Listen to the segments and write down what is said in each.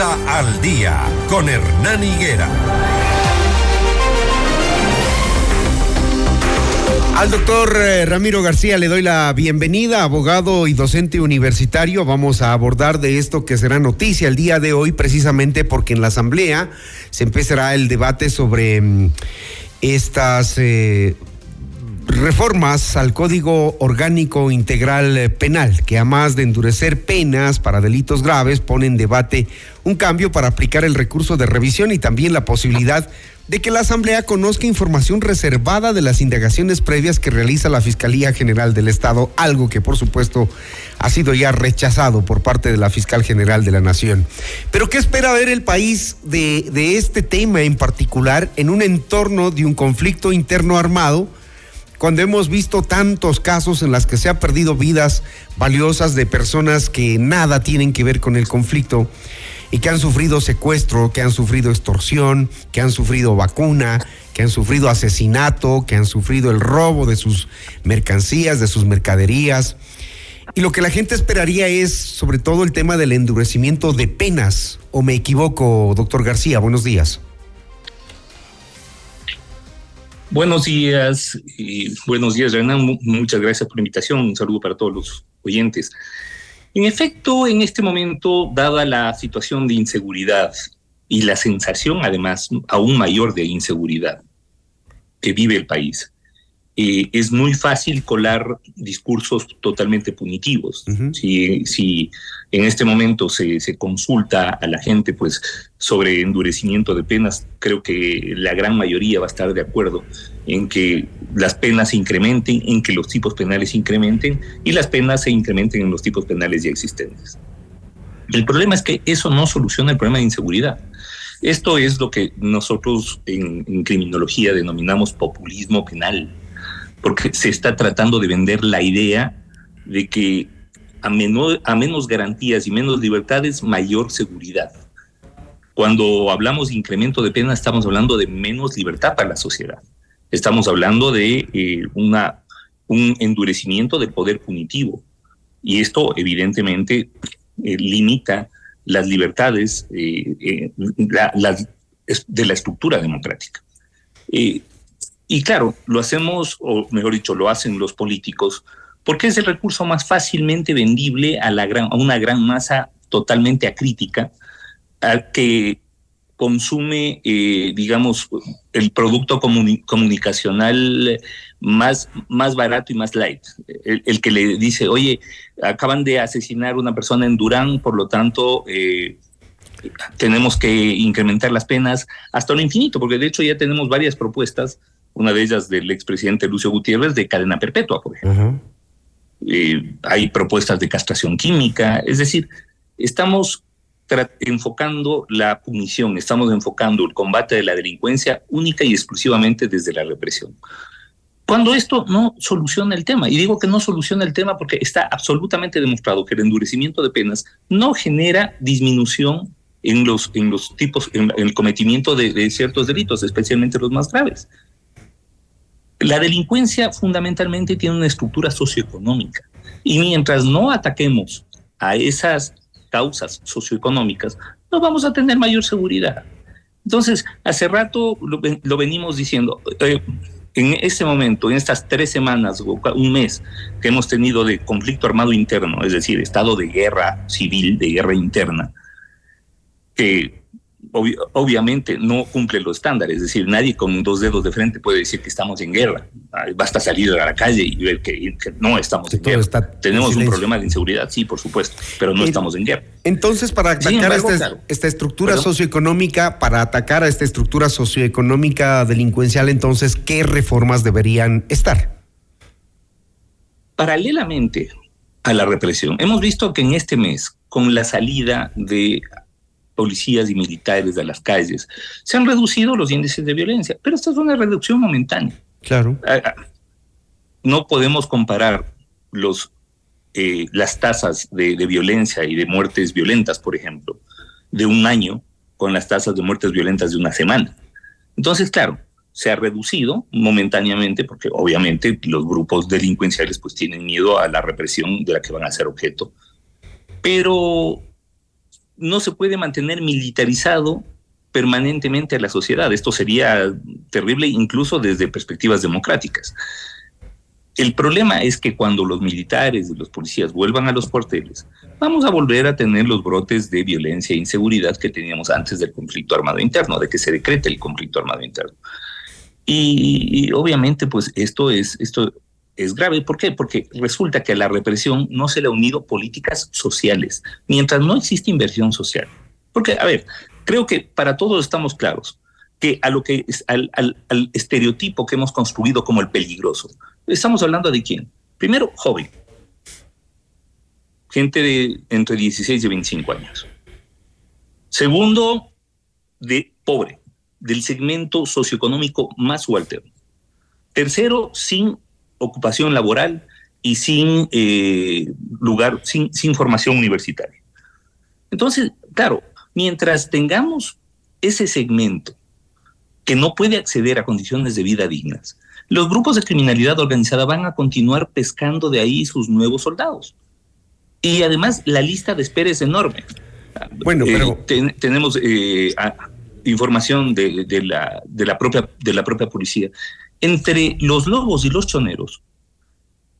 Al Día con Hernán Higuera. Al doctor eh, Ramiro García le doy la bienvenida, abogado y docente universitario. Vamos a abordar de esto que será noticia el día de hoy, precisamente porque en la Asamblea se empezará el debate sobre mm, estas eh, reformas al Código Orgánico Integral eh, Penal, que a más de endurecer penas para delitos graves, pone en debate un cambio para aplicar el recurso de revisión y también la posibilidad de que la Asamblea conozca información reservada de las indagaciones previas que realiza la Fiscalía General del Estado, algo que por supuesto ha sido ya rechazado por parte de la Fiscal General de la Nación. Pero ¿qué espera ver el país de, de este tema en particular en un entorno de un conflicto interno armado? Cuando hemos visto tantos casos en los que se han perdido vidas valiosas de personas que nada tienen que ver con el conflicto y que han sufrido secuestro, que han sufrido extorsión, que han sufrido vacuna, que han sufrido asesinato, que han sufrido el robo de sus mercancías, de sus mercaderías. Y lo que la gente esperaría es sobre todo el tema del endurecimiento de penas. ¿O me equivoco, doctor García? Buenos días. Buenos días y buenos días, Renan. Muchas gracias por la invitación. Un saludo para todos los oyentes. En efecto, en este momento, dada la situación de inseguridad y la sensación además aún mayor de inseguridad que vive el país, eh, es muy fácil colar discursos totalmente punitivos. si, si, en este momento se, se, consulta a la gente pues, sobre endurecimiento de penas, creo que la gran mayoría va a estar de acuerdo en que las penas se incrementen, en que los tipos penales se incrementen y las penas se incrementen en los tipos penales ya existentes. El problema es que eso no soluciona el problema de inseguridad. Esto es lo que nosotros en, en criminología denominamos populismo penal porque se está tratando de vender la idea de que a, menos garantías y menos libertades, mayor seguridad. Cuando hablamos de incremento de pena, estamos hablando de menos libertad para la sociedad. Estamos hablando de eh, una, un endurecimiento del poder punitivo. Y esto, evidentemente, eh, limita las libertades eh, de la estructura democrática. Y claro, lo hacemos, o mejor dicho, lo hacen los políticos, porque es el recurso más fácilmente vendible a, la gran, a una gran masa totalmente acrítica, que consume, eh, digamos, el producto comunicacional más, más barato y más light. El, que le dice, oye, acaban de asesinar a una persona en Durán, por lo tanto, eh, tenemos que incrementar las penas hasta lo infinito, porque de hecho ya tenemos varias propuestas una de ellas del expresidente Lucio Gutiérrez de cadena perpetua, por ejemplo. Eh, hay propuestas de castración química, es decir, estamos enfocando la punición, estamos enfocando el combate de la delincuencia única y exclusivamente desde la represión. Cuando esto no soluciona el tema, y digo que no soluciona el tema porque está absolutamente demostrado que el endurecimiento de penas no genera disminución en los, en los tipos, en, el cometimiento de ciertos delitos, especialmente los más graves. La delincuencia fundamentalmente tiene una estructura socioeconómica y mientras no ataquemos a esas causas socioeconómicas, no vamos a tener mayor seguridad. Entonces, hace rato lo, venimos diciendo, eh, en este momento, en estas tres semanas o un mes que hemos tenido de conflicto armado interno, es decir, estado de guerra civil, de guerra interna, obviamente no cumple los estándares, es decir, nadie con dos dedos de frente puede decir que estamos en guerra. Basta salir a la calle y ver que, no estamos en guerra. Tenemos un problema de inseguridad, sí, por supuesto, pero no estamos en guerra. Entonces, para atacar esta, estructura socioeconómica, para atacar a esta estructura socioeconómica delincuencial, entonces, ¿qué reformas deberían estar? Paralelamente a la represión, hemos visto que en este mes, con la salida de policías y militares de las calles, se han reducido los índices de violencia, pero esta es una reducción momentánea. Claro. Ah, ah, no podemos comparar los, eh, las tasas de, de, violencia y de muertes violentas, por ejemplo, de un año con las tasas de muertes violentas de una semana. Entonces, claro, se ha reducido momentáneamente porque obviamente los grupos delincuenciales pues tienen miedo a la represión de la que van a ser objeto. Pero no se puede mantener militarizado permanentemente a la sociedad. Esto sería terrible incluso desde perspectivas democráticas. El problema es que cuando los militares y los policías vuelvan a los cuarteles, vamos a volver a tener los brotes de violencia e inseguridad que teníamos antes del conflicto armado interno, de que se decrete el conflicto armado interno. Y, obviamente, pues esto es, esto es grave. ¿Por qué? Porque resulta que a la represión no se le ha unido políticas sociales, mientras no existe inversión social. Porque, a ver, creo que para todos estamos claros que a lo que al, al estereotipo que hemos construido como el peligroso, Estamos hablando de quién? Primero, joven. Gente de entre 16 y 25 años. Segundo, de pobre, del segmento socioeconómico más subalterno. Tercero, sin ocupación laboral y sin eh, lugar, sin, sin formación universitaria. Entonces, claro, mientras tengamos ese segmento que no puede acceder a condiciones de vida dignas, los grupos de criminalidad organizada van a continuar pescando de ahí sus nuevos soldados. Y además la lista de espera es enorme. Bueno, eh, pero... tenemos eh, información de, la, de, la propia, de la propia policía. Entre los lobos y los choneros,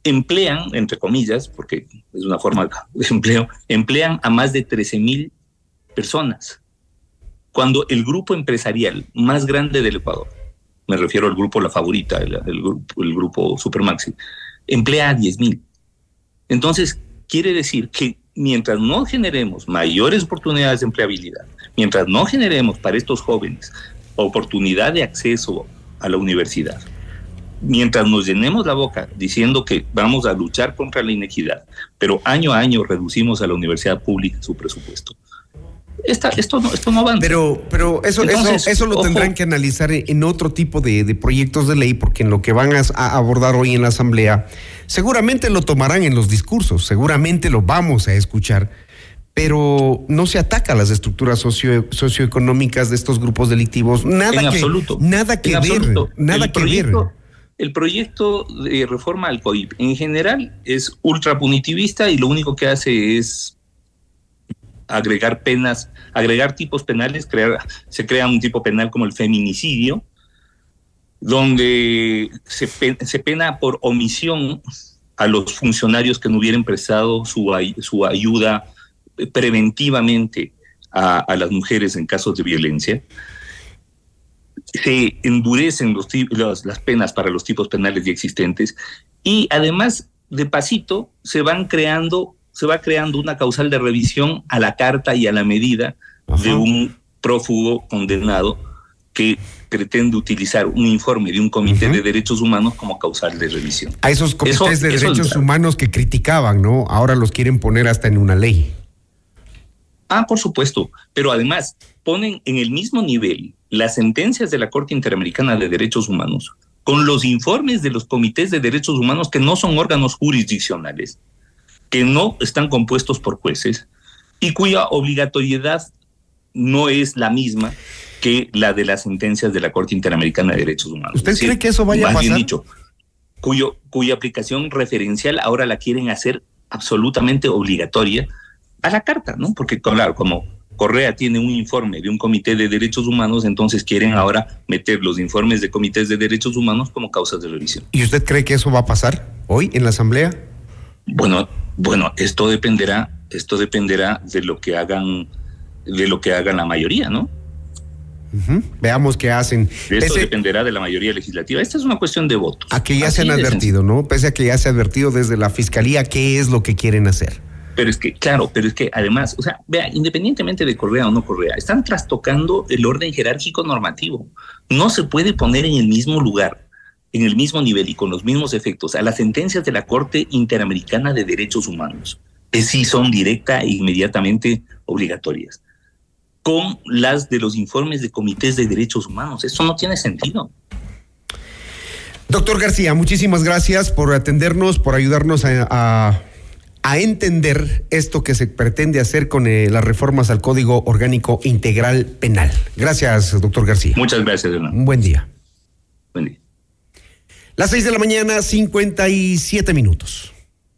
emplean, entre comillas, porque es una forma de empleo, emplean a más de 13 mil personas. Cuando el grupo empresarial más grande del Ecuador me refiero al grupo La Favorita, el, grupo, Supermaxi, emplea a 10 mil. Entonces, quiere decir que mientras no generemos mayores oportunidades de empleabilidad, mientras no generemos para estos jóvenes oportunidad de acceso a la universidad, mientras nos llenemos la boca diciendo que vamos a luchar contra la inequidad, pero año a año reducimos a la universidad pública su presupuesto, esto, no, esto no va. Pero, pero eso, eso, eso lo tendrán que analizar en otro tipo de, proyectos de ley, porque en lo que van a, abordar hoy en la Asamblea, seguramente lo tomarán en los discursos, seguramente lo vamos a escuchar, pero no se ataca a las estructuras socio, socioeconómicas de estos grupos delictivos. Nada en que, absoluto. Nada que ver. Nada que ver. El proyecto de reforma al COIP en general es ultra punitivista y lo único que hace es agregar penas, agregar tipos penales, crear, se crea un tipo penal como el feminicidio, donde se, se pena por omisión a los funcionarios que no hubieran prestado su, su ayuda preventivamente a, a, las mujeres en casos de violencia. Se endurecen los, las penas para los tipos penales ya existentes y además, de pasito, se van creando se va creando una causal de revisión a la carta y a la medida de un prófugo condenado que pretende utilizar un informe de un comité de derechos humanos como causal de revisión. A esos comités de derechos humanos que criticaban, ¿no? Ahora los quieren poner hasta en una ley. Ah, por supuesto, pero además ponen en el mismo nivel las sentencias de la Corte Interamericana de Derechos Humanos con los informes de los comités de derechos humanos que no son órganos jurisdiccionales que no están compuestos por jueces y cuya obligatoriedad no es la misma que la de las sentencias de la Corte Interamericana de Derechos Humanos. ¿Usted cree que eso vaya a pasar? dicho, cuyo, cuya aplicación referencial ahora la quieren hacer absolutamente obligatoria a la carta, ¿no? Porque, claro, como Correa tiene un informe de un comité de derechos humanos, entonces quieren ahora meter los informes de comités de derechos humanos como causas de revisión. ¿Y usted cree que eso va a pasar hoy en la Asamblea? Bueno, bueno, esto dependerá, esto dependerá de lo que hagan, de lo que hagan la mayoría, ¿no? Veamos qué hacen. Esto dependerá de la mayoría legislativa. Esta es una cuestión de votos. A que ya se han advertido, ¿no? Pese a que ya se ha advertido desde la fiscalía qué es lo que quieren hacer. Pero es que, claro, pero es que además, o sea, vea, independientemente de Correa o no Correa, están trastocando el orden jerárquico normativo. No se puede poner en el mismo lugar en el mismo nivel y con los mismos efectos a las sentencias de la Corte Interamericana de Derechos Humanos, que sí son directa e inmediatamente obligatorias, con las de los informes de comités de derechos humanos. Eso no tiene sentido. Doctor García, muchísimas gracias por atendernos, por ayudarnos a, a, entender esto que se pretende hacer con eh, las reformas al Código Orgánico Integral Penal. Gracias, doctor García. Muchas gracias. Un buen día. Buen día. Las seis de la mañana, 57 minutos.